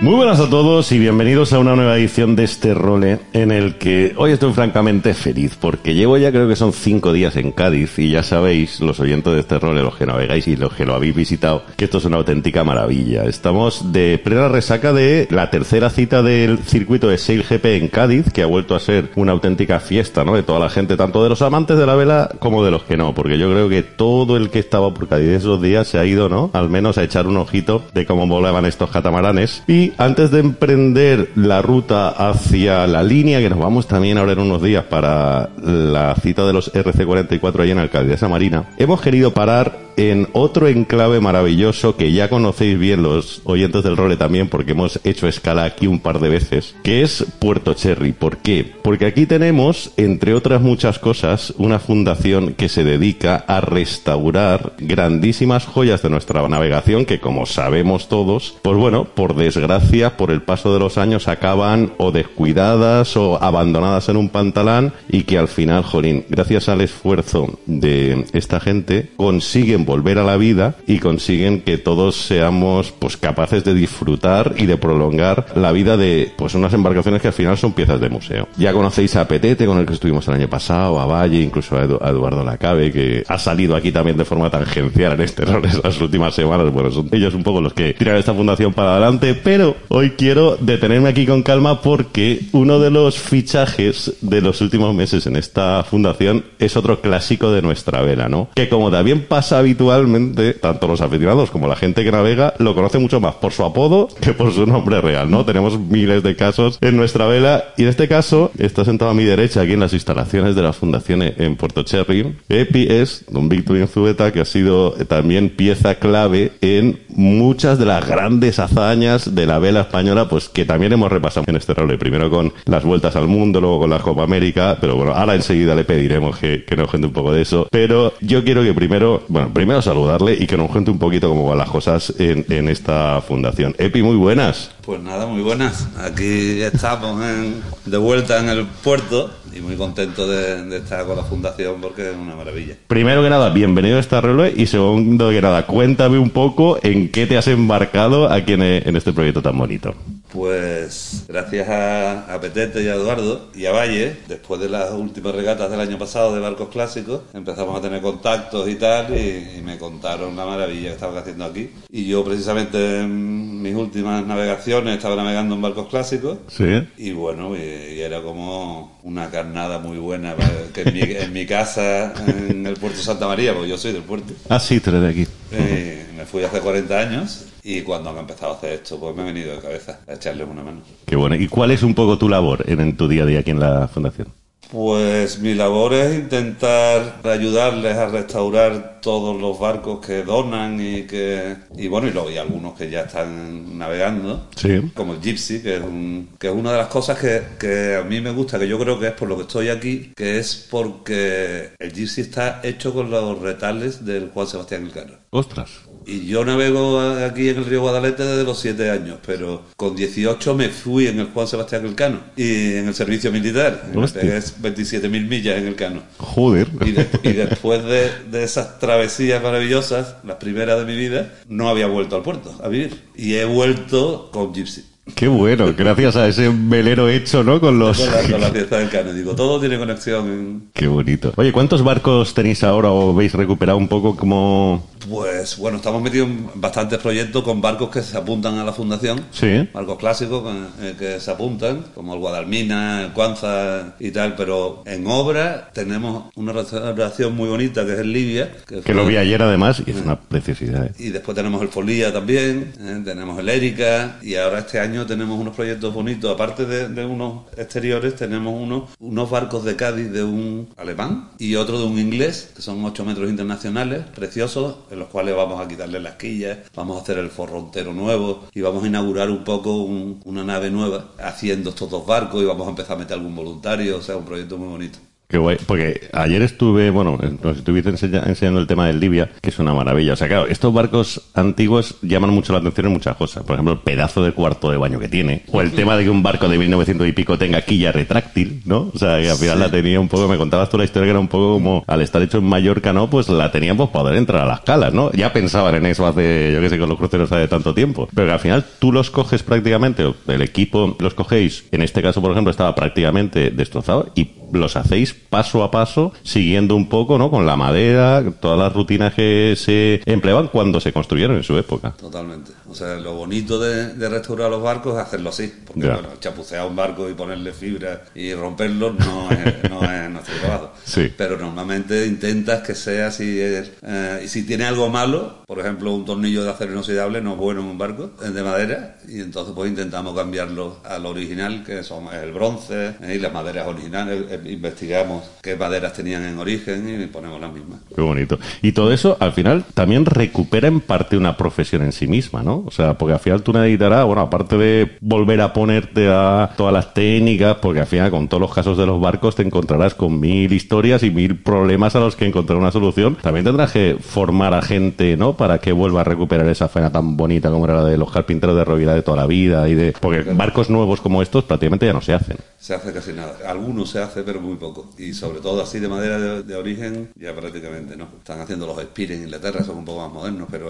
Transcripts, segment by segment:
Muy buenas a todos y bienvenidos a una nueva edición de este role en el que hoy estoy francamente feliz porque llevo ya creo que son cinco días en Cádiz y ya sabéis, los oyentes de este role, los que navegáis y los que lo habéis visitado, que esto es una auténtica maravilla. Estamos de plena resaca de la tercera cita del circuito de Sail GP en Cádiz, que ha vuelto a ser una auténtica fiesta, ¿no? De toda la gente, tanto de los amantes de la vela como de los que no, porque yo creo que todo el que estaba por Cádiz esos días se ha ido, ¿no? Al menos a echar un ojito de cómo volaban estos catamaranes y antes de emprender la ruta hacia la línea, que nos vamos también ahora en unos días para la cita de los RC44 ahí en Alcaldesa Marina, hemos querido parar en otro enclave maravilloso que ya conocéis bien los oyentes del role también porque hemos hecho escala aquí un par de veces, que es Puerto Cherry. ¿Por qué? Porque aquí tenemos, entre otras muchas cosas, una fundación que se dedica a restaurar grandísimas joyas de nuestra navegación que como sabemos todos, pues bueno, por desgracia, por el paso de los años acaban o descuidadas o abandonadas en un pantalán y que al final, jolín, gracias al esfuerzo de esta gente, consiguen volver a la vida y consiguen que todos seamos pues capaces de disfrutar y de prolongar la vida de pues unas embarcaciones que al final son piezas de museo. Ya conocéis a Petete con el que estuvimos el año pasado, a Valle, incluso a, Edu- a Eduardo Lacabe que ha salido aquí también de forma tangencial en este en las últimas semanas. Bueno, son ellos un poco los que tiran esta fundación para adelante, pero hoy quiero detenerme aquí con calma porque uno de los fichajes de los últimos meses en esta fundación es otro clásico de nuestra vela, ¿no? Que como también pasa habitualmente, tanto los aficionados como la gente que navega lo conoce mucho más por su apodo que por su nombre real, ¿no? Tenemos miles de casos en nuestra vela y en este caso está sentado a mi derecha aquí en las instalaciones de la fundación en Puerto Cherry. Epi es don Víctor Inzubeta que ha sido también pieza clave en muchas de las grandes hazañas de la vela española, pues que también hemos repasado en este rol. Primero con las vueltas al mundo, luego con la Copa América, pero bueno, ahora enseguida le pediremos que, que nos cuente un poco de eso. Pero yo quiero que primero, bueno, primero saludarle y que nos cuente un poquito cómo van las cosas en, en esta fundación. Epi, muy buenas. Pues nada, muy buenas. Aquí estamos en- de vuelta en el puerto y muy contento de, de estar con la fundación porque es una maravilla. Primero que nada, bienvenido a esta reloj y segundo que nada, cuéntame un poco en qué te has embarcado aquí en, en este proyecto tan bonito. Pues gracias a, a Petete y a Eduardo y a Valle, después de las últimas regatas del año pasado de barcos clásicos, empezamos a tener contactos y tal y, y me contaron la maravilla que estaban haciendo aquí. Y yo precisamente en mis últimas navegaciones estaba navegando en barcos clásicos Sí. Y bueno, y, y era como una carnada muy buena, que en mi, en mi casa, en el puerto Santa María, porque yo soy del puerto, Ah, sí, tú eres de aquí. eh, me fui hace 40 años y cuando han empezado a hacer esto, pues me he venido de cabeza a echarles una mano. Qué bueno. ¿Y cuál es un poco tu labor en, en tu día a día aquí en la fundación? Pues mi labor es intentar ayudarles a restaurar todos los barcos que donan y que y bueno y luego hay algunos que ya están navegando Sí. como el Gypsy que es un, que es una de las cosas que, que a mí me gusta que yo creo que es por lo que estoy aquí que es porque el Gypsy está hecho con los retales del Juan Sebastián Elcano Ostras. Y yo navego aquí en el río Guadalete desde los 7 años, pero con 18 me fui en el Juan Sebastián Elcano y en el servicio militar. Pegué 27.000 millas en el Cano. Joder. Y, de- y después de, de esas travesías maravillosas, las primeras de mi vida, no había vuelto al puerto a vivir. Y he vuelto con Gypsy. Qué bueno. Gracias a ese velero hecho, ¿no? Con los... Con la, con la fiesta del Cano. Digo, todo tiene conexión. Qué bonito. Oye, ¿cuántos barcos tenéis ahora o habéis recuperado un poco como... Pues bueno, estamos metidos en bastantes proyectos con barcos que se apuntan a la fundación. Sí. Barcos clásicos que, eh, que se apuntan, como el Guadalmina, el Cuanza y tal, pero en obra tenemos una restauración muy bonita que es el Libia. Que lo vi ayer además y es una preciosidad. ¿eh? Y después tenemos el Folía también, eh, tenemos el Erika y ahora este año tenemos unos proyectos bonitos. Aparte de, de unos exteriores, tenemos unos, unos barcos de Cádiz de un alemán y otro de un inglés, que son 8 metros internacionales, preciosos. El los cuales vamos a quitarle las quillas, vamos a hacer el forrontero nuevo y vamos a inaugurar un poco una nave nueva haciendo estos dos barcos y vamos a empezar a meter algún voluntario, o sea, un proyecto muy bonito. Qué guay, porque ayer estuve, bueno, nos estuviste enseñando el tema del Libia, que es una maravilla. O sea, claro, estos barcos antiguos llaman mucho la atención en muchas cosas. Por ejemplo, el pedazo de cuarto de baño que tiene, o el tema de que un barco de 1900 y pico tenga quilla retráctil, ¿no? O sea, que al final la tenía un poco, me contabas tú la historia que era un poco como, al estar hecho en Mallorca, ¿no? Pues la teníamos para poder entrar a las calas, ¿no? Ya pensaban en eso hace, yo qué sé, con los cruceros hace tanto tiempo. Pero que al final tú los coges prácticamente, el equipo los cogéis, en este caso, por ejemplo, estaba prácticamente destrozado y los hacéis paso a paso, siguiendo un poco, ¿no? Con la madera, todas las rutinas que se empleaban cuando se construyeron en su época. Totalmente. O sea, lo bonito de, restaurar los barcos es hacerlo así. Porque, bueno, chapucear un barco y ponerle fibra y romperlo no es, no es nuestro trabajo. Sí. Pero normalmente intentas que sea así. Eh, y si tiene algo malo, por ejemplo, un tornillo de acero inoxidable no es bueno en un barco, es de madera, y entonces pues intentamos cambiarlo al original, que son el bronce eh, y las maderas originales, investigamos qué maderas tenían en origen y ponemos las mismas. Qué bonito. Y todo eso, al final, también recupera en parte una profesión en sí misma, ¿no? O sea, porque al final tú necesitarás, bueno, aparte de volver a ponerte a todas las técnicas, porque al final con todos los casos de los barcos te encontrarás con mil historias y mil problemas a los que encontrar una solución, también tendrás que formar a gente, ¿no? Para que vuelva a recuperar esa faena tan bonita como era la de los carpinteros de Rovira de toda la vida y de... Porque barcos nuevos como estos prácticamente ya no se hacen. Se hace casi nada. Algunos se hace, pero muy poco. Y sobre todo así de madera de, origen, ya prácticamente no. Están haciendo los Spire en Inglaterra, son un poco más modernos, pero,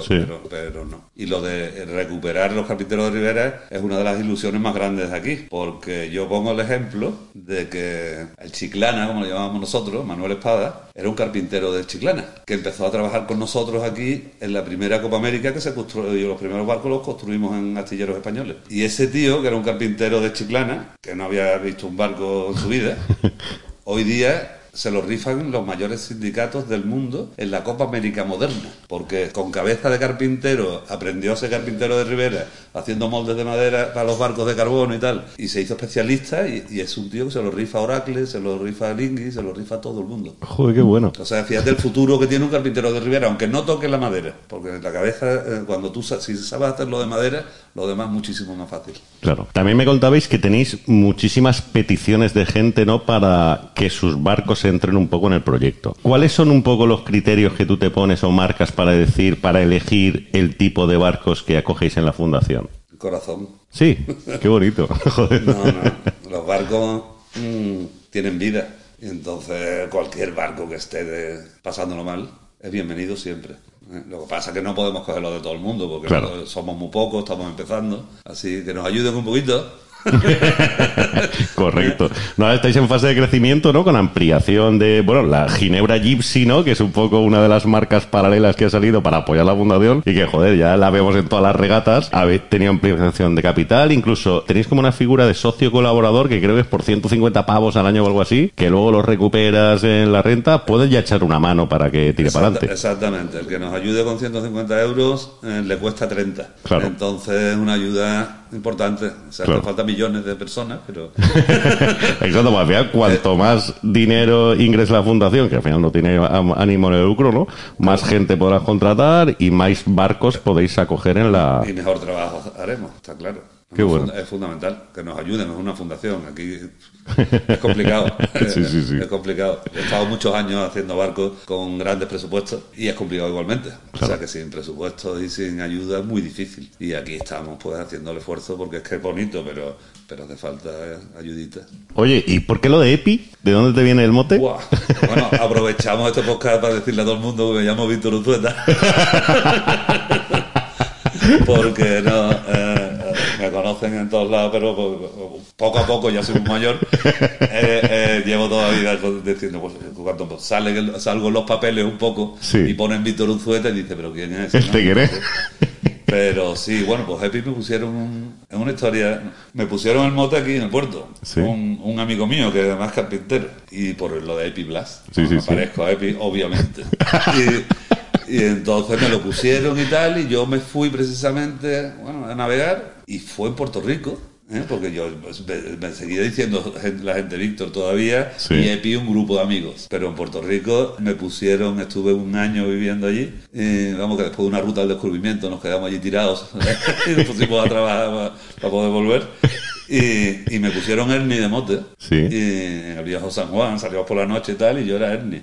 pero, no. Y lo de recuperar los carpinteros de Rivera es una de las ilusiones más grandes de aquí, porque yo pongo el ejemplo de que el Chiclana, como lo llamamos nosotros, Manuel Espada, era un carpintero de Chiclana, que empezó a trabajar con nosotros aquí en la primera Copa América que se construyó, los primeros barcos los construimos en astilleros españoles. Y ese tío, que era un carpintero de Chiclana, que no había visto un barco en su vida, hoy día se lo rifan los mayores sindicatos del mundo en la Copa América Moderna, porque con cabeza de carpintero aprendió a ser carpintero de Rivera haciendo moldes de madera para los barcos de carbono y tal, y se hizo especialista y, es un tío que se lo rifa a Oracle, se lo rifa a Lingui, se lo rifa a todo el mundo. Joder, qué bueno. O sea, fíjate el futuro que tiene un carpintero de Rivera, aunque no toque la madera, porque en la cabeza, eh, cuando tú si sabes hacerlo de madera, lo demás muchísimo más fácil. Claro. También me contabais que tenéis muchísimas peticiones de gente, ¿no? Para que sus barcos entren un poco en el proyecto. ¿Cuáles son un poco los criterios que tú te pones o marcas para decir, para elegir el tipo de barcos que acogéis en la fundación? Corazón. Sí, qué bonito. No, no. Los barcos mm, tienen vida. Entonces cualquier barco que esté pasándolo mal es bienvenido siempre. ¿eh? Lo que pasa es que no podemos cogerlo de todo el mundo porque somos muy pocos, estamos empezando. Así que nos ayuden un poquito Correcto. No, estáis en fase de crecimiento, ¿no? Con ampliación de, bueno, la Ginebra Gypsy, ¿no? Que es un poco una de las marcas paralelas que ha salido para apoyar la fundación y que, joder, ya la vemos en todas las regatas. Habéis tenido ampliación de capital, incluso tenéis como una figura de socio colaborador que creo que es por 150 pavos al año o algo así, que luego lo recuperas en la renta, puedes ya echar una mano para que tire para adelante. Exactamente. El que nos ayude con 150 euros eh, le cuesta 30. Claro. Entonces, una ayuda importante. O sea, falta millones de personas, pero... Exacto, pues al final, cuanto más dinero ingresa la fundación, que al final no tiene ánimo de lucro, ¿no? Más gente podrás contratar y más barcos podéis acoger en la... Y mejor trabajo haremos, está claro. Qué bueno. Es fundamental que nos ayuden, es una fundación. Aquí es complicado. sí, sí, sí. Es complicado. He estado muchos años haciendo barcos con grandes presupuestos y es complicado igualmente. O sea que sin presupuestos y sin ayuda es muy difícil. Y aquí estamos pues haciendo el esfuerzo porque es que es bonito, pero, pero hace falta ayudita. Oye, ¿y por qué lo de EPI? ¿De dónde te viene el mote? Bueno, aprovechamos este podcast para decirle a todo el mundo que me llamo Víctor Uzueta. porque no... Eh, me conocen en todos lados, pero poco a poco ya soy un mayor. Eh, eh, llevo toda la vida diciendo, pues cuando sale, salgo en los papeles un poco y ponen Víctor Unzueta y dice, pero ¿quién es? ¿Este quién es? Pero sí, bueno, pues Happy me pusieron en una historia, me pusieron el mote aquí en el puerto. Un, amigo mío que además es carpintero. Y por lo de Epi Blast. Sí, me parezco a Epi, obviamente. y, y, entonces me lo pusieron y tal, y yo me fui precisamente bueno, a navegar y fue en Puerto Rico, ¿eh? porque yo pues, me, seguía diciendo la gente Víctor todavía Sí. y Epi un grupo de amigos. Pero en Puerto Rico me pusieron, estuve un año viviendo allí, y vamos que después de una ruta al descubrimiento nos quedamos allí tirados y nos pusimos a trabajar para, para poder volver. Y, y me pusieron Ernie de mote. Sí. Y en el viejo San Juan salíamos por la noche y tal, y yo era Ernie.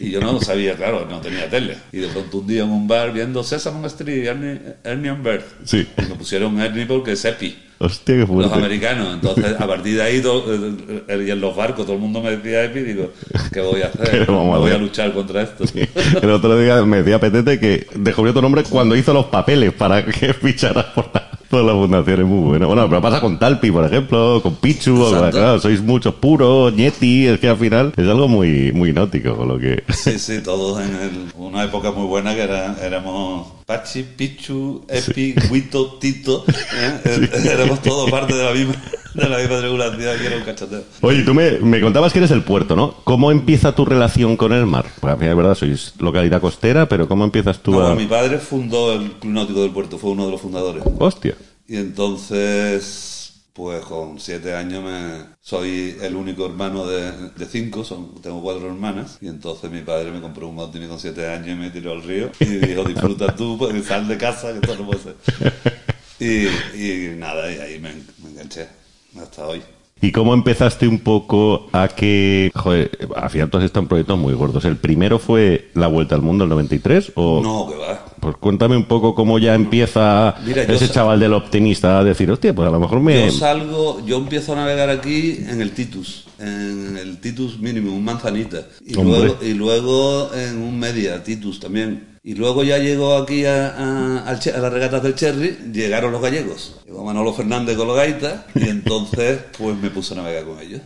Y yo no sabía, claro, no tenía tele. Y de pronto un día en un bar viendo Sesame Street, Ernie, Ernie and Bert. Sí. Y me pusieron Ernie porque es Epi Hostia, qué los americanos. Entonces, a partir de ahí, todo- eh, eh, y en los barcos, todo el mundo me decía Epi, digo, ¿qué voy a hacer? Pero vamos a voy a luchar contra esto. El otro día me decía Petete que descubrió tu nombre cuando hizo los papeles para que ficharas por la, por la fundación. Es muy bueno. Bueno, pero pasa con Talpi, por ejemplo, con Pichu, claro, sois muchos puros, Ñeti, es que al final es algo muy, muy con lo que... Sí, sí, todos en el- una época muy buena que era, éramos Pachi, Pichu, Epi, Guito, Tito. ¿eh? Eh, Éramos todos parte de la misma, de la misma tribulación que era un cachateo. Oye, tú me, me contabas que eres el puerto, ¿no? ¿Cómo empieza tu relación con el mar? Porque final es verdad, sois localidad costera, pero ¿cómo empiezas tú No, a...? mi padre fundó el Club Náutico del Puerto, fue uno de los fundadores. Hostia. Y entonces, pues con siete años me, soy el único hermano de, de cinco, son, tengo cuatro hermanas. Y entonces mi padre me compró un Martini con siete años y me tiró al río. Y dijo, disfruta tú, pues, sal de casa, que esto no puede ser. Y, y nada, y ahí me enganché hasta hoy. ¿Y cómo empezaste un poco a que... Joder, al final todos están proyectos muy gordos. ¿El primero fue La Vuelta al Mundo, el 93? O... No, que va. Pues cuéntame un poco cómo ya empieza Mira, ese chaval del optimista a decir, hostia, pues a lo mejor me... Yo salgo, yo empiezo a navegar aquí en el Titus, en el Titus mínimo, un manzanita. Y Hombre. luego, y luego en un media, Titus también. Y luego ya llegó aquí a, las regatas del Cherry, llegaron los gallegos. Llegó Manolo Fernández con los gaitas y entonces pues me puse a navegar con ellos.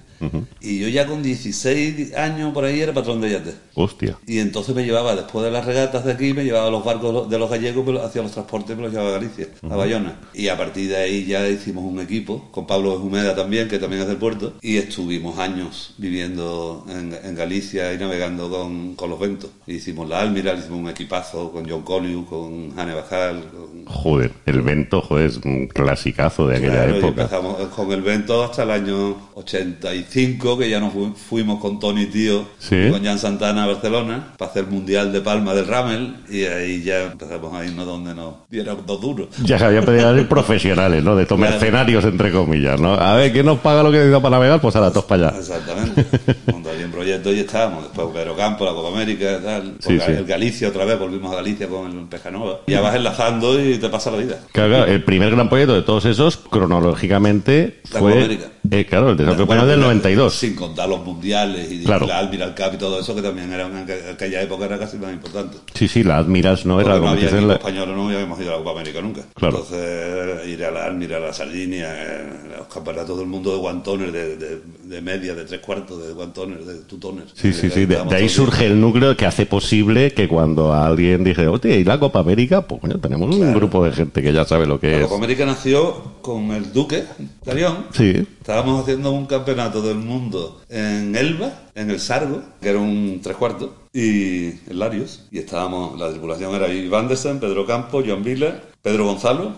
Y yo ya con 16 años por ahí era patrón de yate. Hostia. Y entonces me llevaba, después de las regatas de aquí, me llevaba los barcos de los gallegos, hacía los transportes y me los llevaba a Galicia, a Bayona. Y a partir de ahí ya hicimos un equipo, con Pablo Humeda también, que también es del puerto, y estuvimos años viviendo en, en Galicia y navegando con, con los ventos. Hicimos la Almiral, hicimos un equipazo con John Colliu, con Hane Bajal, con... Joder, el Vento, joder, es un clasicazo de aquella Claro, época. empezamos con el vento hasta el año 85, que ya nos fu- fuimos con Tony Tío Sí. con Jan Santana a Barcelona para hacer Mundial de Palma del Ramel y ahí ya empezamos a irnos donde nos dieron dos duros. Ya se había pedido a ser profesionales, ¿no? De estos Claro. mercenarios, entre comillas, ¿no? A ver, ¿quién nos paga lo que necesita para navegar? Pues a la tos para allá. Exactamente. Cuando había un proyecto y estábamos. Después Pedro Campo, la Copa América tal. Sí, sí. El Galicia otra vez, volvimos a Galicia con el Pejanova. Ya vas enlazando y te pasa la vida. Claro, claro, el primer gran proyecto de todos esos, cronológicamente, La fue... Copa América. Eh, claro, el desafío Bueno, español del mira, 92. Sin contar los mundiales y Claro. la Admiral Cup y todo eso, que también era en aqu- aquella época era casi más importante. Sí, sí, la Admirals no Porque era no la había la- español, no habíamos ido a la Copa América nunca. Claro. Entonces, ir a la Admiral, a la Sardinia, eh, los campeonatos del mundo de guantones, de, de, de media, de tres cuartos, de guantones, de tutones. Sí, sí, Eh, sí. De, estábamos de ahí surge el núcleo que hace posible que cuando alguien dije, hostia, ¿y la Copa América? Pues coño, tenemos un grupo de gente que ya sabe lo que La es. Copa América nació con el Duque de Arión. Sí. Estábamos haciendo un campeonato del mundo en Elba, en el Sargo, que era un tres cuartos, y en Larios. Y estábamos, la tripulación era Iván Desen, Pedro Campos, Joan Vila, Pedro Gonzalo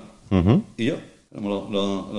y yo.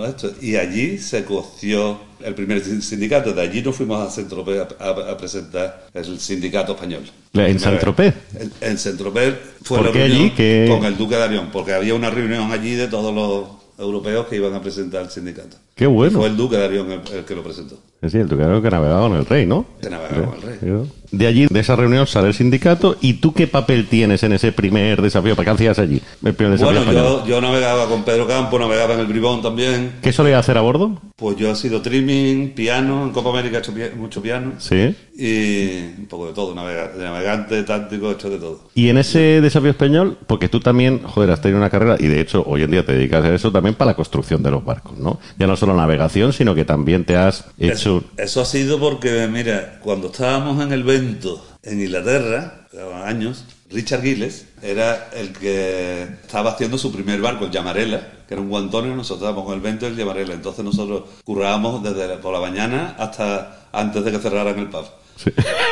Estos. Y allí se coció el primer sin- sindicato. De allí nos fuimos a Saint-Tropez a, a- a presentar el sindicato español. ¿En Saint-Tropez? En, en Saint-Tropez fue ¿Por la reunión allí? ¿Qué- con el Duque de Arión, porque había una reunión allí de todos los europeos que iban a presentar el sindicato. Qué bueno. Y fue el Duque de Arión el, el que lo presentó. Es cierto, creo que navegaba con el rey, ¿no? Que navegaba con el rey. De allí, de esa reunión, sale el sindicato. ¿Y tú qué papel tienes en ese primer desafío? ¿Para qué hacías allí? El primer desafío Bueno, yo, yo navegaba con Pedro Campo, navegaba en el Bribón también. ¿Qué solía hacer a bordo? Pues yo he sido trimming, piano, en Copa América he hecho mucho piano. Sí. Y un poco de todo, navega- de navegante, táctico, he hecho de todo. Y en ese desafío español, porque tú también, joder, has tenido una carrera y de hecho hoy en día te dedicas a eso también para la construcción de los barcos, ¿no? Ya no solo navegación, sino que también te has hecho... Eso, eso ha sido porque, mira, cuando estábamos en el En Inglaterra, años, Richard Gilles era el que estaba haciendo su primer barco, el Llamarela, que era un guantón y nosotros estábamos con el Vento y el Llamarela. Entonces nosotros currábamos desde la- por la mañana hasta antes de que cerraran el pub.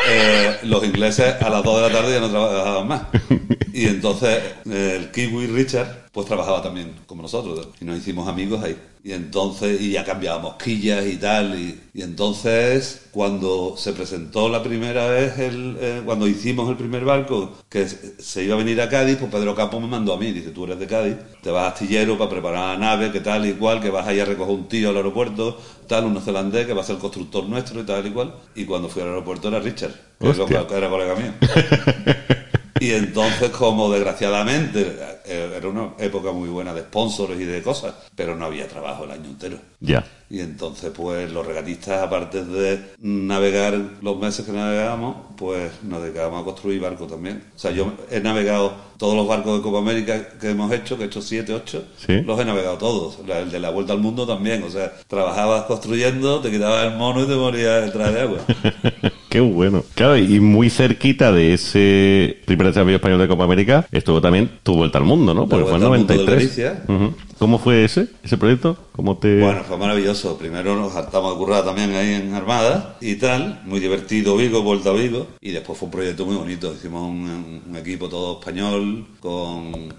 Eh, los ingleses a las 2 de la tarde ya no trabajaban más. Y entonces el Kiwi Richard pues trabajaba también como nosotros y nos hicimos amigos ahí. Y entonces, y ya cambiábamos quillas y tal. Y, y entonces, cuando se presentó la primera vez, el, eh, cuando hicimos el primer barco, que se iba a venir a Cádiz, pues Pedro Campo me mandó a mí. Dice, tú eres de Cádiz, te vas a astillero para preparar la nave, que tal y cual, que vas a ir a recoger un tío al aeropuerto, tal, un neozelandés que va a ser el constructor nuestro y tal y cual. Y cuando fui al aeropuerto era Richard, que era colega mío. Y entonces, como desgraciadamente eh, era una época muy buena de sponsors y de cosas, pero no había trabajo el año entero. Ya. Y entonces, pues los regatistas, aparte de navegar los meses que navegábamos, pues nos dedicábamos a construir barcos también. O sea, yo he navegado todos los barcos de Copa América que hemos hecho, que he hecho siete, ocho, ¿Sí? los he navegado todos. El de la Vuelta al Mundo también. O sea, trabajabas construyendo, te quitabas el mono y te morías detrás de agua. Qué bueno. Claro, y muy cerquita de ese primer desafío español de Copa América estuvo también tu vuelta al mundo, ¿no? Porque fue en Vuelta al Mundo de 93. Galicia. Ujú. ¿Cómo fue ese, ese proyecto? ¿Cómo te...? Bueno, fue maravilloso. Primero nos hartamos de currar también ahí en Armada y tal. Muy divertido Vigo, vuelta a Vigo. Y después fue un proyecto muy bonito. Hicimos un, un equipo todo español con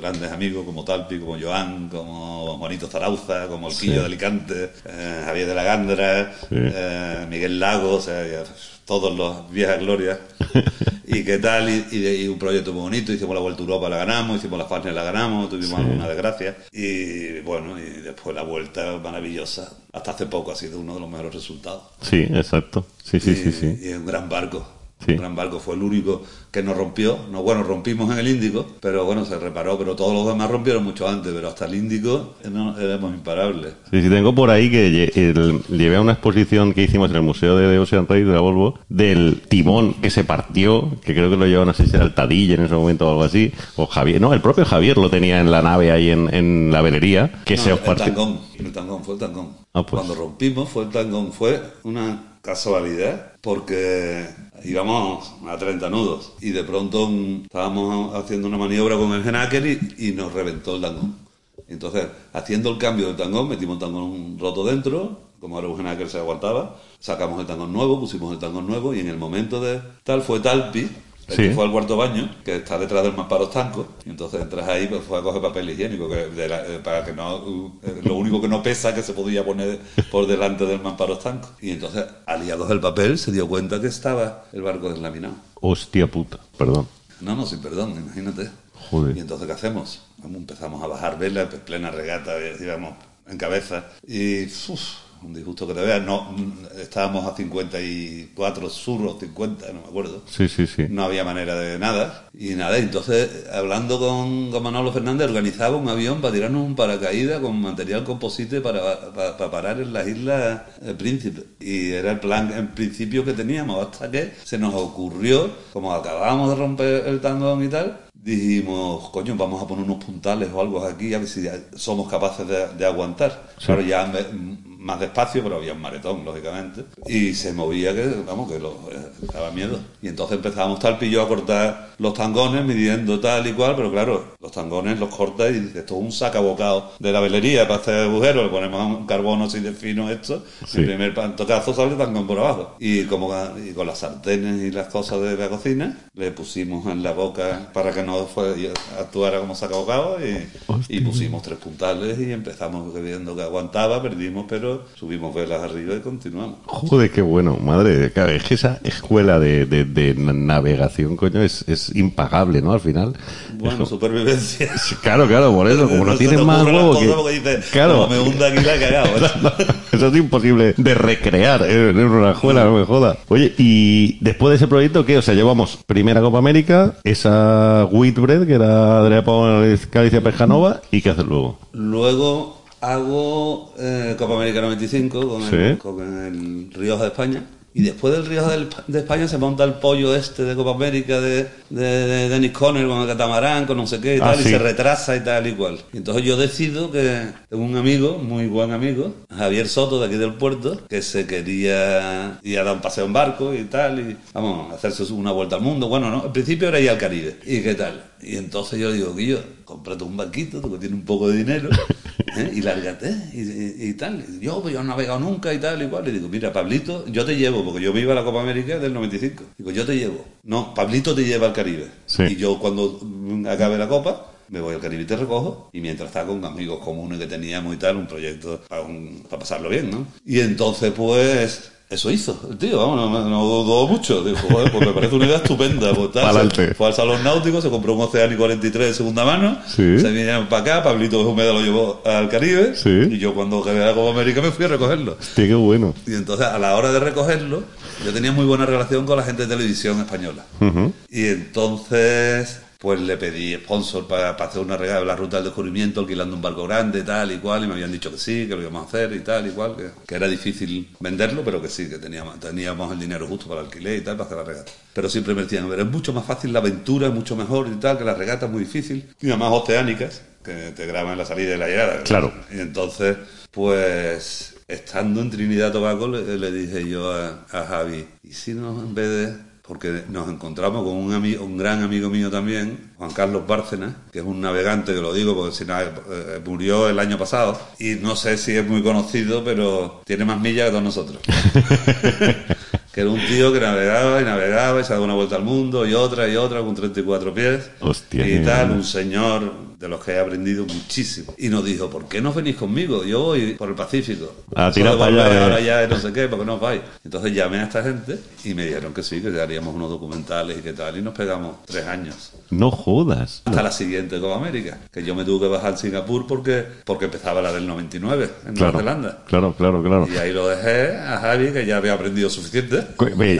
grandes amigos como Talpi, como Joan, como Juanito Zarauza, como El Quillo de Alicante, eh, Javier de la Gandra, eh, Miguel Lago, o sea, ya, todos los viejas glorias. y qué tal, y, y de- y un proyecto muy bonito, hicimos la Vuelta a Europa, la ganamos, hicimos la Farnes, la ganamos, tuvimos alguna desgracia, y bueno, y después la Vuelta maravillosa, hasta hace poco ha sido uno de los mejores resultados. Sí, exacto. Sí, sí, y, sí, sí. y es un gran barco. Sí. Un gran barco fue el único que nos rompió. No, bueno, rompimos en el Índico, pero bueno, se reparó. Pero todos los demás rompieron mucho antes. Pero hasta el Índico no, éramos imparables. Sí, sí, tengo por ahí que lle- el- llevé a una exposición que hicimos en el Museo de Ocean Race de la Volvo del timón que se partió, que creo que lo llevaba, no sé si era el Tadilla en ese momento o algo así, o Javier, no, el propio Javier lo tenía en la nave ahí en, en la velería, que No, se os el partió. tangón, el tangón, fue el tangón. Ah, pues. Cuando rompimos fue el tangón. Fue una casualidad porque íbamos a 30 nudos y de pronto mm, estábamos haciendo una maniobra con el Genaker y, nos reventó el tangón. Entonces, haciendo el cambio del tangón, metimos el tangón roto dentro, como era un Genaker se aguantaba, sacamos el tangón nuevo, pusimos el tangón nuevo y en el momento de tal fue Talpi, el Sí. que fue al cuarto baño, que está detrás del mamparo estanco, y entonces entras ahí, pues fue a coger papel higiénico, que de la- eh, para que no, uh, eh, lo único que no pesa que se podía poner por delante del mamparo estanco. Y entonces, aliados el papel, se dio cuenta que estaba el barco deslaminado. Hostia puta, perdón. No, no, sin perdón, imagínate. Joder. Y entonces, ¿qué hacemos? Empezamos a bajar velas, en plena regata, íbamos en cabeza. Y, uf, un disgusto que te veas. No, estábamos a 54 surros, 50, no me acuerdo. Sí, sí, sí. No había manera de nada. Y nada, entonces, hablando con, con Manolo Fernández, organizaba un avión para tirarnos un paracaídas con material composite para, para, para parar en las islas eh, Príncipe. Y era el plan en principio que teníamos, hasta que se nos ocurrió, como acabábamos de romper el tangón y tal, dijimos, coño, vamos a poner unos puntales o algo aquí, a ver si ya somos capaces de, de aguantar. Claro, ya me- más despacio, pero había un maretón, lógicamente. Y se movía que, vamos, que lo, eh, daba miedo. Y entonces empezábamos tal pillo a cortar los tangones, midiendo tal y cual, pero claro, los tangones los cortas y dices, esto es un sacabocado de la velería para hacer agujeros, le ponemos un carbono así de fino esto, Sí. el primer pantocazo sale tangón por abajo. Y como y con las sartenes y las cosas de la cocina, le pusimos en la boca para que no fue, actuara como sacabocado y, y pusimos tres puntales y empezamos viendo que aguantaba, perdimos, pero subimos velas arriba y continuamos. Joder, qué bueno, madre. Claro, es que esa escuela de, de- de navegación, coño, es, es impagable, ¿no? Al final. Bueno, supervivencia. Claro, claro, por eso, como no se tienes más huevo que... dices, Claro. me hunda aquí la cagado. Eso es imposible de recrear ¿eh? en una escuela, no me joda. Oye, y después de ese proyecto, ¿qué? O sea, llevamos primera Copa América, esa Whitbread, que era Adrià Pau Calicia Pescanova, ¿y qué haces luego? Luego hago eh, Copa América 95 con, el, Sí. con el Rioja de España. Y después del Rioja de España se monta el pollo este de Copa América de, de, de Dennis Conner con el catamarán, con no sé qué y Ah, tal, y se retrasa y tal y cual. Y entonces yo decido que tengo un amigo, muy buen amigo, Javier Soto de aquí del puerto, que se quería ir a dar un paseo en barco y tal, y vamos, hacerse una vuelta al mundo. Bueno, no, al principio era ir al Caribe. ¿Y qué tal? Y entonces yo digo, Guillo, cómprate un barquito, tú que tienes un poco de dinero, ¿eh? y lárgate, y, y- y tal. Y yo, pues yo no he navegado nunca y tal, y cual. Le digo, mira, Pablito, yo te llevo, porque yo me iba a la Copa América del 95. Digo, yo te llevo. No, Pablito te lleva al Caribe. Sí. Y yo cuando acabe la Copa, me voy al Caribe y te recojo. Y mientras está con amigos comunes que teníamos y tal, un proyecto para, un- para pasarlo bien, ¿no? Y entonces, pues... Eso hizo el tío, vamos, no, no dudó mucho. Dijo, joder, pues me parece una idea estupenda. Pues, tal, se fue al Salón Náutico, se compró un Oceani 43 de segunda mano, Sí. se vinieron para acá, Pablito Humeda lo llevó al Caribe, Sí. y yo cuando acabé la Copa América me fui a recogerlo. Hostia, qué bueno. Y entonces a la hora de recogerlo, yo tenía muy buena relación con la gente de televisión española. Ujú. Y entonces, pues le pedí sponsor para, para hacer una regata de la ruta del descubrimiento, alquilando un barco grande, tal y cual, y me habían dicho que sí, que lo íbamos a hacer y tal y cual, que, que era difícil venderlo, pero que sí, que teníamos, teníamos el dinero justo para el alquiler y tal, para hacer la regata. Pero siempre me decían, pero es mucho más fácil la aventura, es mucho mejor y tal, que la regata es muy difícil, y además oceánicas, que te graban la salida y la llegada. Claro. Y entonces, pues, estando en Trinidad Tobago, le, le dije yo a, a Javi, ¿y si nos en vez de...? Porque nos encontramos con un, ami- un gran amigo mío también, Juan Carlos Bárcena, que es un navegante, que lo digo porque si no, eh, murió el año pasado, y no sé si es muy conocido, pero tiene más millas que todos nosotros. que era un tío que navegaba y navegaba y se daba una vuelta al mundo y otra y otra con 34 pies. Hostia, y tal, un señor de los que he aprendido muchísimo. Y nos dijo, ¿por qué no venís conmigo? Yo voy por el Pacífico. Ah, Eso tira de para allá, eh. Ahora ya no sé qué, ¿por qué no os vais? Entonces llamé a esta gente y me dijeron que sí, que haríamos unos documentales y que tal. Y nos pegamos tres años. No jodas. Hasta la siguiente Copa América, que yo me tuve que bajar a Singapur porque, porque empezaba la del 99 en Claro, Nueva Zelanda. claro, claro, claro. Y ahí lo dejé a Javi, que ya había aprendido suficiente.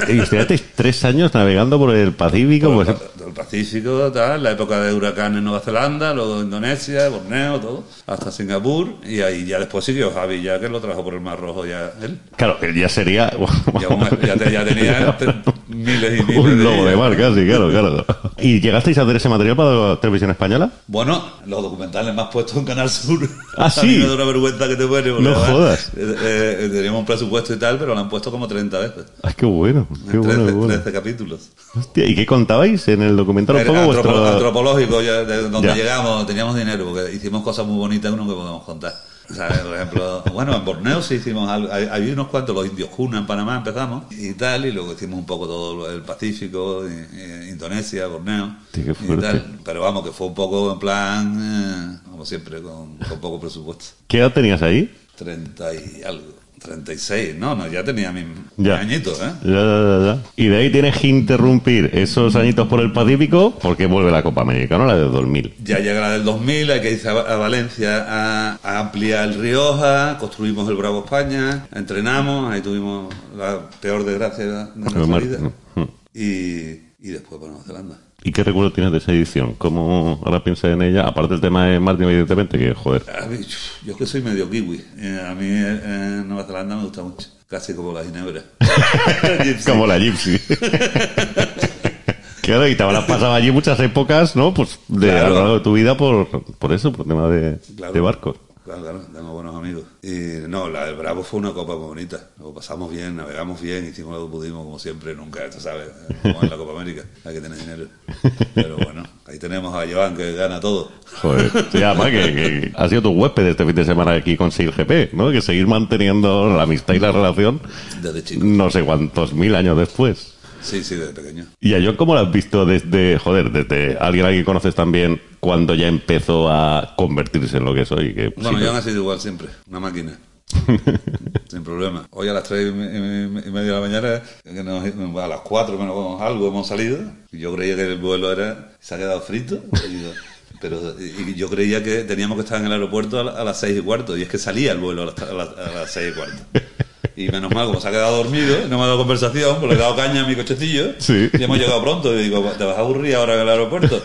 Y ustedes tres años navegando por el Pacífico, Por pues... el Pa- del Pacífico, tal, la época de huracanes en Nueva Zelanda, luego Indonesia, Borneo, todo, hasta Singapur, y ahí ya después siguió Javi, ya que lo trajo por el Mar Rojo ya él. Claro, él ya sería Ya, tenía te- miles y miles un lobo de mar casi, claro, claro. ¿Y llegasteis a hacer ese material para la televisión española? Bueno, los documentales más puestos en Canal Sur. Ah, sí. da una vergüenza que te No jodas. eh, eh, teníamos un presupuesto y tal, pero lo han puesto como 30 veces. Ay, qué bueno, qué En bueno, 13, qué bueno. 13 capítulos. Hostia, ¿y qué contabais en el documental? Un poco vuestro... antropológico, ya, de donde Ya. llegamos, teníamos dinero, porque hicimos cosas muy bonitas que no podemos contar. O sea, por ejemplo, bueno, en Borneo sí hicimos algo, hay, hay unos cuantos, los indios Juna en Panamá empezamos y tal, y luego hicimos un poco todo el Pacífico, y- y Indonesia, Borneo qué y tal. Pero vamos, que fue un poco en plan, eh, como siempre, con, con poco presupuesto. ¿Qué edad tenías ahí? 30 y algo, 36, no, no, ya tenía mis, Ya. añitos, ¿eh? Ya, ya, ya. Y de ahí tienes que interrumpir esos añitos por el Pacífico porque vuelve la Copa América, ¿no? La de 2000. Ya llega la del 2000, hay que irse a, a Valencia a, a ampliar el Rioja, construimos el Bravo España, entrenamos, ahí tuvimos la peor desgracia de nuestra vida. Y, y después para Nueva Zelanda. ¿Y qué recuerdo tienes de esa edición? ¿Cómo ahora piensas en ella? Aparte del tema de Martin, evidentemente, que joder. A mí, yo es que soy medio kiwi. Eh, a mí eh, en Nueva Zelanda me gusta mucho. Casi como la ginebra. Como la Gypsy. claro, y te habrás pasado allí muchas épocas, ¿no? Pues de, Claro. a lo largo de tu vida por, por eso, por tema de, Claro. de barcos. Claro, claro, tengo buenos amigos. Y no, la del Bravo fue una copa muy bonita. Lo pasamos bien, navegamos bien, hicimos lo que pudimos, como siempre, nunca, tú sabes, como en la Copa América, hay que tener dinero. Pero bueno, ahí tenemos a Joan que gana todo. Joder. Sí, además que, que ha sido tu huésped este fin de semana aquí con 6GP, ¿no? Que seguir manteniendo la amistad y la relación Desde chico. no sé cuántos mil años después. Sí, sí, desde pequeño. ¿Y a John cómo lo has visto desde, joder, desde alguien a quien conoces también cuando ya empezó a convertirse en lo que soy? Que, Bueno, sí, Joan ha sido igual siempre, una máquina. Sin problema. Hoy a las tres y me- y media de la mañana, que nos- a las cuatro menos algo hemos salido, y yo creía que el vuelo era, se ha quedado frito, pero y yo creía que teníamos que estar en el aeropuerto a, la- a las seis y cuarto, y es que salía el vuelo a las, a las- a las seis y cuarto. Y menos mal, como se ha quedado dormido, no me ha dado conversación, pues le he dado caña a mi cochecillo, Sí. y hemos llegado pronto, y digo, ¿te vas a aburrir ahora en el aeropuerto?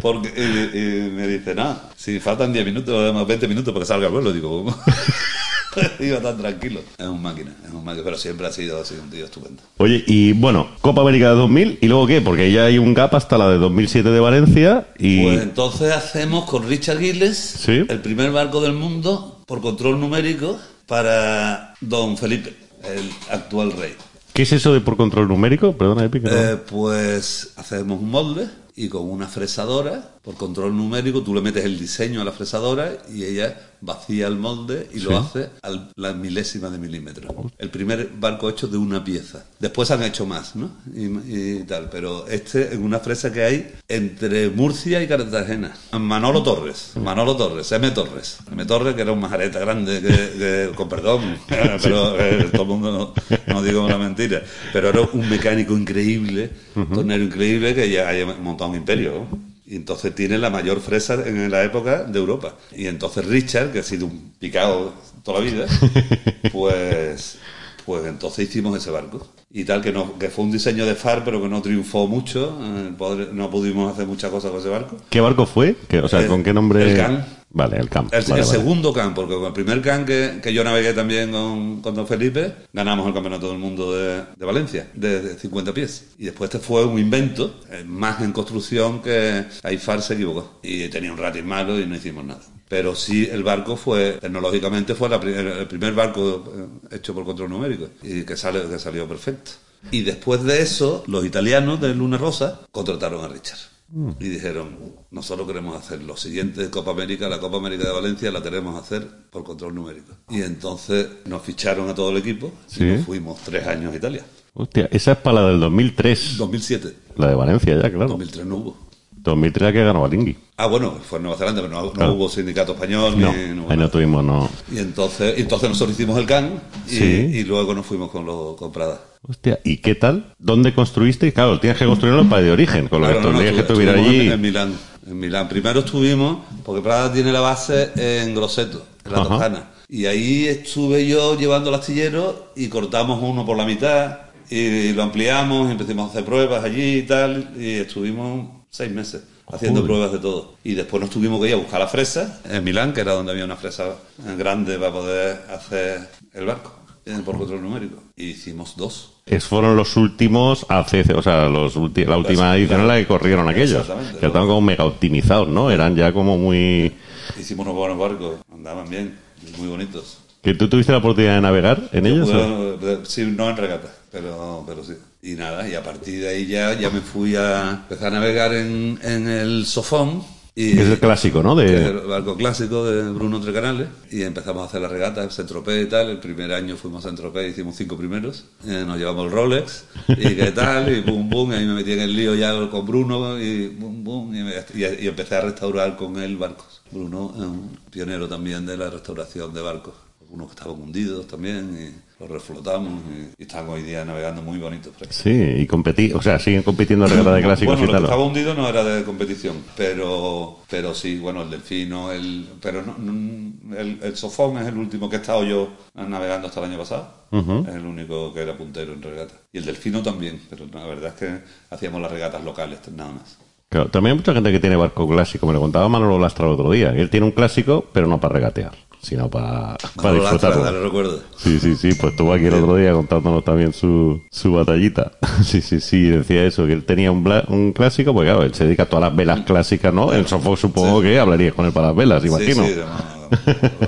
Porque, y, y me dice, no, si faltan 10 minutos, más 20 minutos para que salga el vuelo, digo, ¿cómo? Iba tan tranquilo. Es un máquina, es un máquina, pero siempre ha sido, ha sido un tío estupendo. Oye, y bueno, Copa América de 2000, ¿y luego qué? Porque ya hay un gap hasta la de 2007 de Valencia y... Pues entonces hacemos con Richard Gilles Sí. el primer barco del mundo por control numérico para Don Felipe, el actual rey. ¿Qué es eso de por control numérico? Perdona, Epi, Eh, pues hacemos un molde y con una fresadora, por control numérico, tú le metes el diseño a la fresadora y ella vacía el molde y lo hace a la milésima de milímetro. El primer barco hecho de una pieza. Después han hecho más, ¿no? Y, y tal, pero este es una fresa que hay entre Murcia y Cartagena. Manolo Torres, Manolo Torres, M. Torres. M. Torres, que era un majareta grande, que, con perdón, pero eh, todo el mundo no, no digo una mentira, pero era un mecánico increíble, un tornero increíble que ya haya montado un imperio. Y entonces tiene la mayor fresa en la época de Europa. Y entonces Richard, que ha sido un picado toda la vida, pues, pues entonces hicimos ese barco. Y tal, que, no, que fue un diseño de FAR, pero que no triunfó mucho. eh, No pudimos hacer muchas cosas con ese barco. ¿Qué barco fue? ¿Qué- o sea, El- ¿con qué nombre? el Can. Vale, el. El, Vale, el vale. segundo can, porque con el primer can que, que yo navegué también con, con Don Felipe, ganamos el campeonato del mundo de, de Valencia, de, de 50 pies. Y después este fue un invento, eh, más en construcción que Aifar se equivocó. Y tenía un ratín malo y no hicimos nada. Pero sí, el barco fue, tecnológicamente fue la pri- el, el primer barco eh, hecho por control numérico y que, sale, que salió perfecto. Y después de eso, los italianos de Luna Rosa contrataron a Richard. Y dijeron, nosotros queremos hacer lo siguiente Copa América, la Copa América de Valencia la queremos hacer por control numérico. Y entonces nos ficharon a todo el equipo Sí. y nos fuimos tres años a Italia. Hostia, esa es para la del 2003. 2007, La de Valencia, ya, claro. 2003 no hubo. 2003 la que ganó Balingui. Ah, bueno, fue en Nueva Zelanda, pero no, no Claro. hubo sindicato español No, ni no ahí no tuvimos, no. Y entonces, entonces nosotros hicimos el CAN y, Sí. y luego nos fuimos con los con Prada. Hostia, ¿y qué tal? ¿Dónde construiste? Claro, tienes que construirlo para de origen, con lo Claro, que no, no, que estuviera allí. En, en Milán, en Milán. Primero estuvimos, porque Prada tiene la base en Grosseto, en la Ajá. Toscana. Y ahí estuve yo llevando el astillero y cortamos uno por la mitad y lo ampliamos y empezamos a hacer pruebas allí y tal. Y estuvimos seis meses haciendo Joder. pruebas de todo. Y después nos tuvimos que ir a buscar la fresa en Milán, que era donde había una fresa grande para poder hacer el barco eh, por control numérico. Y hicimos dos. Es, fueron los últimos ACC, o sea, los ulti- la última Las- edición en la que corrieron aquellos. Que estaban como mega optimizados, ¿no? Eran ya como muy... Hicimos unos buenos barcos, andaban bien, muy bonitos. ¿Que tú tuviste la oportunidad de navegar en ellos? o? Bueno, de- sí, no en regata, pero, pero sí. Y nada, y a partir de ahí ya, ya me fui a empezar a navegar en, en el Sofón. Y, es el clásico, ¿no? De... el barco clásico de Bruno Tres Canales. Y empezamos a hacer las regatas, Saint-Tropez y tal. El primer año fuimos a Saint-Tropez, hicimos cinco primeros. Eh, nos llevamos el Rolex y qué tal, y pum. Y ahí me metí en el lío ya con Bruno y. Y, me- y- y empecé a restaurar con él barcos. Bruno es un pionero también de la restauración de barcos. Algunos que estaban hundidos también y los reflotamos y, y están hoy día navegando muy bonitos. Sí, y competí, o sea, siguen compitiendo en regata de clásicos Bueno, y lo tal. que estaba hundido no era de competición, pero, pero sí, bueno, el delfino, el, pero no, no- el, el sofón es el último que he estado yo navegando hasta el año pasado. Es el único que era puntero en regata. Y el delfino también, pero la verdad es que hacíamos las regatas locales, nada más. Claro, también hay mucha gente que tiene barco clásico. Me lo contaba Manolo Lastra el otro día. Él tiene un clásico, pero no para regatear, sino para, para Lastra, disfrutarlo. lo recuerdo. Sí, sí, sí, pues estuvo aquí el otro día contándonos también su, su batallita. Sí, sí, sí, decía eso, que él tenía un, bla- un clásico, pues claro, él se dedica a todas las velas clásicas, ¿no? El Sofón supongo que hablarías con él para las velas, imagino. Sí, sí,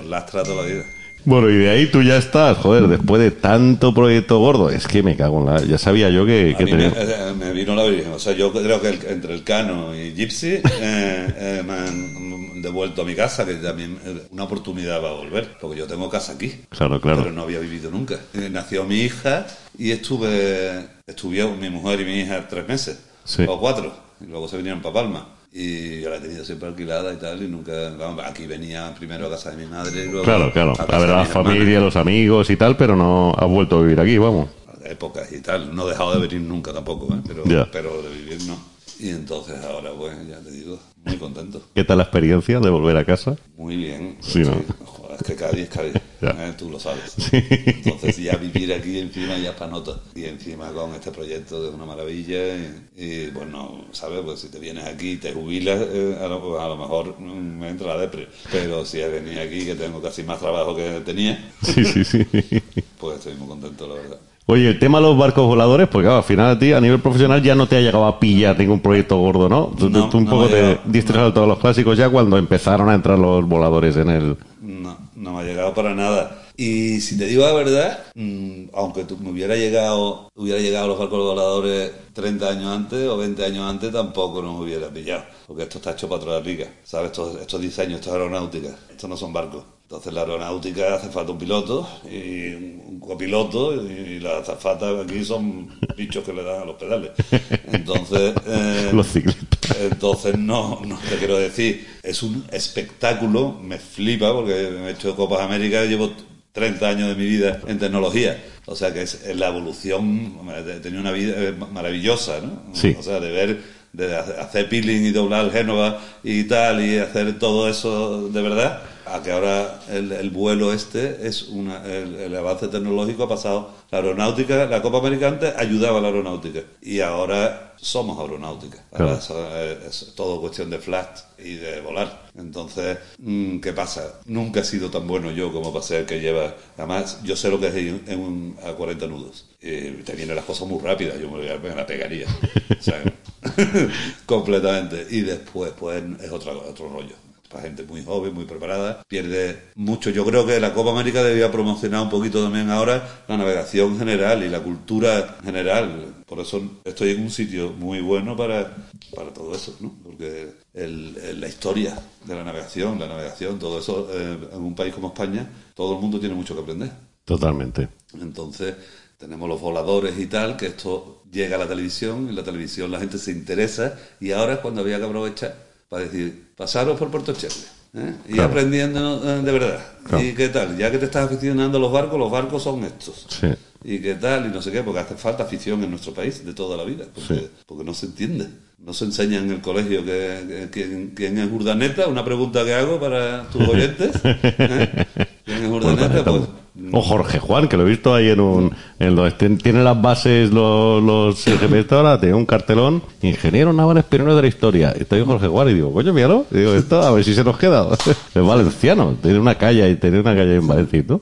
no, lastra toda la vida. Bueno, y de ahí tú ya estás, joder, después de tanto proyecto gordo, es que me cago en la... Ya sabía yo que, que mí me, tenía... eh, me vino la virgen. O sea, yo creo que el- entre el Cano y Gypsy eh, eh, me devuelto a mi casa, que también es una oportunidad para volver, porque yo tengo casa aquí. Claro, claro. Pero no había vivido nunca. Eh, nació mi hija y estuve, estuve mi mujer y mi hija tres meses, Sí. o cuatro, y luego se vinieron para Palma. Y yo la he tenido siempre alquilada y tal, y nunca. vamos, aquí venía primero a casa de mi madre y luego. Claro, claro, a a ver a la hermanas familia, los amigos y tal, pero no has vuelto a vivir aquí, vamos. épocas y tal. No he dejado de venir nunca tampoco, ¿eh? pero, Ya. pero de vivir no. Y entonces ahora, pues, ya te digo, muy contento. ¿Qué tal la experiencia de volver a casa? Muy bien. Sí, ¿no? Joder, es que Cádiz es Cádiz. ¿eh? tú lo sabes. Entonces ya vivir aquí encima ya es para nota. Y encima con este proyecto es una maravilla. Y, y, bueno, ¿sabes? Pues si te vienes aquí y te jubilas, eh, a, lo, pues, a lo mejor mm, me entra la depre. Pero si he venido aquí, que tengo casi más trabajo que tenía, Sí, sí, sí. pues estoy muy contento, la verdad. Oye, el tema de los barcos voladores, pues claro, al final a ti a nivel profesional ya no te ha llegado a pillar ningún proyecto gordo, ¿no? Tú, No, tú un no poco te diste a todos los clásicos ya cuando empezaron a entrar los voladores en el... No, no me ha llegado para nada. Y si te digo la verdad, mm, aunque tú, me hubiera llegado, hubiera llegado a los barcos voladores 30 años antes o 20 años antes, tampoco nos hubiera pillado. Porque esto está hecho para otra liga. ¿Sabes? Estos, estos diseños, estas aeronáuticas. Estos no son barcos. Entonces la aeronáutica hace falta un piloto y un copiloto y las azafatas aquí son bichos que le dan a los pedales. Entonces, eh, Los ciclistas. entonces no, no te quiero decir, es un espectáculo, me flipa porque me he hecho Copas América y llevo 30 años de mi vida en tecnología. O sea que es, es la evolución, he tenido una vida eh, maravillosa, ¿no? Sí. O sea, de ver, de hacer peeling y doblar el Génova y tal, y hacer todo eso de verdad, a que ahora el, el vuelo este es una, el, el avance tecnológico ha pasado. La aeronáutica, la Copa América antes ayudaba a la aeronáutica y ahora somos aeronáutica. Ahora es, es todo cuestión de flash y de volar. Entonces, mm, ¿qué pasa? Nunca he sido tan bueno yo como para ser que lleva. Además, yo sé lo que es ir en un, a 40 nudos. Y te vienen las cosas muy rápidas. Yo me, me la pegaría. O sea, completamente. Y después, pues, es otra, otro rollo. Para gente muy joven, muy preparada, pierde mucho. Yo creo que la Copa América debía promocionar un poquito también ahora la navegación general y la cultura general. Por eso estoy en un sitio muy bueno para, para todo eso, ¿no? Porque el- el- la historia de la navegación, la navegación, todo eso, eh, en un país como España, todo el mundo tiene mucho que aprender. Totalmente. Entonces, tenemos los voladores y tal, que esto llega a la televisión, y en la televisión la gente se interesa, y ahora es cuando había que aprovechar para decir, pasaros por Puerto Checle, ¿eh? y Claro. aprendiendo eh, de verdad. Claro. ¿Y qué tal? Ya que te estás aficionando a los barcos, los barcos son estos. Sí. ¿Y qué tal? Y no sé qué, porque hace falta afición en nuestro país de toda la vida, porque, Sí. porque no se entiende. No se enseña en el colegio que, que- quién, es Urdaneta, una pregunta que hago para tus oyentes. ¿eh? ¿Quién es Urdaneta? Pues, O Jorge Juan, que lo he visto ahí en un. En los, ten- tiene las bases los, los ahora, tiene un cartelón. Ingeniero naval pioneros de la historia. Y estoy Jorge Juan y digo, coño, míralo. Y digo, esto a ver si se nos queda. Es valenciano, tiene una calle, tiene una calle en Valencia. No,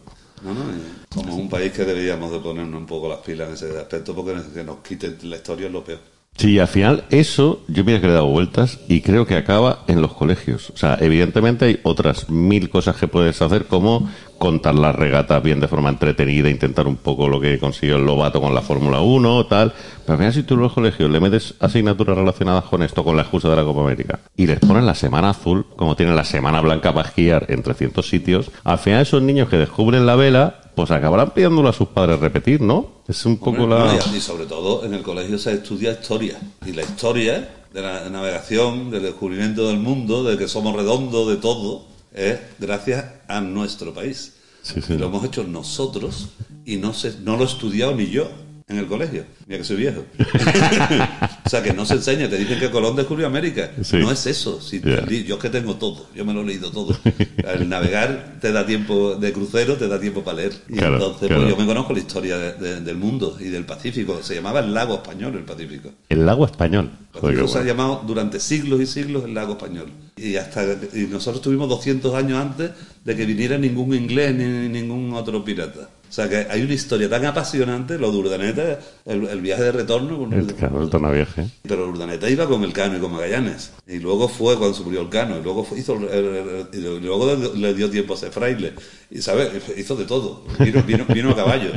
no, y como un país que deberíamos de ponernos un poco las pilas en ese aspecto porque que nos quiten la historia es lo peor. Sí, al final eso, yo mira que le he dado vueltas y creo que acaba en los colegios. O sea, evidentemente hay otras mil cosas que puedes hacer como contar las regatas bien de forma entretenida, intentar un poco lo que consiguió el Lobato con la Fórmula 1 tal. Pero al final si tú en los colegios le metes asignaturas relacionadas con esto, con la excusa de la Copa América, y les pones la semana azul, como tienen la semana blanca para esquiar en 300 sitios, al final esos niños que descubren la vela, pues acabarán pidiéndolo a sus padres repetir, ¿no? Es un poco Hombre, la... no, y, sobre todo en el colegio se estudia historia. Y la historia de la navegación, del descubrimiento del mundo, de que somos redondos, de todo, es gracias a nuestro país. Sí, sí. Lo hemos hecho nosotros y no, se, no lo he estudiado ni yo en el colegio. Mira que soy viejo. o sea, que no se enseña. Te dicen que Colón descubrió América. Sí. No es eso. Si Yo es que tengo todo. Yo me lo he leído todo. El navegar te da tiempo de crucero, te da tiempo para leer. Y Claro, entonces, claro. pues yo me conozco la historia de- de- del mundo y del Pacífico. Se llamaba el lago español, el Pacífico. El lago español. El se ha llamado durante siglos y siglos el lago español. Y hasta y nosotros tuvimos 200 años antes de que viniera ningún inglés ni ningún otro pirata. O sea que hay una historia tan apasionante, lo de Urdaneta, el, el viaje de retorno. con- El, claro, el tornaviaje. pero Urdaneta iba con el Cano y con Magallanes. Y luego fue cuando se murió el Cano. Y luego fue- hizo el- y luego le- dio tiempo a ser fraile. Y, ¿sabes? Hizo de todo. Vino, vino, vino a caballo.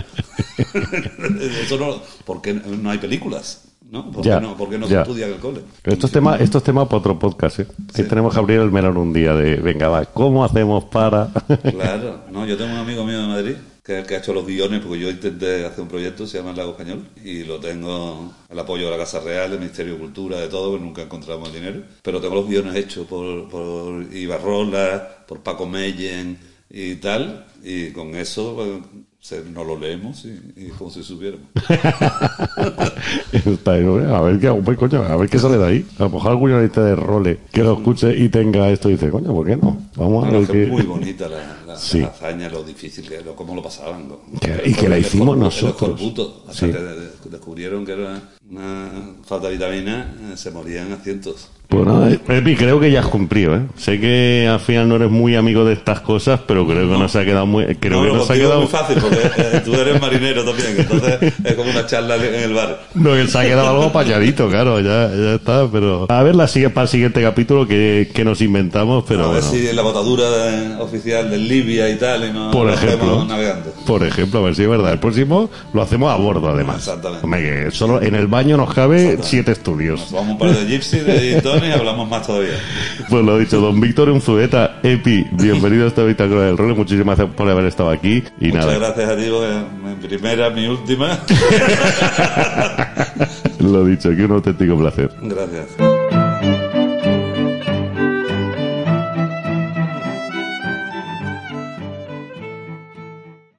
Eso no... porque no hay películas? ¿No? ¿Por Ya, qué no, por qué no ya. se estudia en el cole? Estos temas, estos temas para otro podcast, ¿eh? Ahí tenemos que abrir el melón un día de, venga, va, ¿cómo hacemos para...? Claro. No, yo tengo un amigo mío de Madrid que que ha hecho los guiones, porque yo intenté hacer un proyecto, se llama El Lago Español, y lo tengo el apoyo de la Casa Real, del Ministerio de Cultura, de todo, que nunca encontramos el dinero. Pero tengo los guiones hechos por, por Ibarrola, por Paco Meyen y tal, y con eso pues, se- nos lo leemos y, y como si supiéramos. A ver qué pues, coño, a ver qué sale de ahí. A lo mejor algún guionista de role que lo escuche y tenga esto y dice, coño, ¿por qué no? Vamos a ver que muy bonita la, la, Sí. la hazaña, lo difícil que lo, cómo lo pasaban. lo- y que la el hicimos escorbu- nosotros. El escorbuto, hasta Sí. que de- de- descubrieron que era una falta de vitamina, eh, se morían a cientos. Pues nada, eh, Pepi, creo que ya has cumplido, ¿eh? Sé que al final no eres muy amigo de estas cosas, pero creo que nos ha quedado muy... Creo no, que no, nos ha quedado... muy fácil porque eh, tú eres marinero también, entonces es como una charla en el bar. No, que se ha quedado algo apañadito, claro, ya, ya está, pero... A ver la sigue para el siguiente capítulo que, que nos inventamos, pero a ver bueno. si la botadura oficial de Libia y tal, y nos Por ejemplo. Por ejemplo, a ver si es verdad. El próximo lo hacemos a bordo, además. Exactamente. Hombre, que solo en el baño nos cabe siete estudios. Nos vamos un par de gypsy, de tonic y hablamos más todavía. Pues lo dicho, don Víctor Unzueta, Epi, bienvenido a esta bitácora del rol. Muchísimas gracias por haber estado aquí. Y Muchas nada, gracias a ti, mi primera, mi última. lo dicho, que un auténtico placer. Gracias.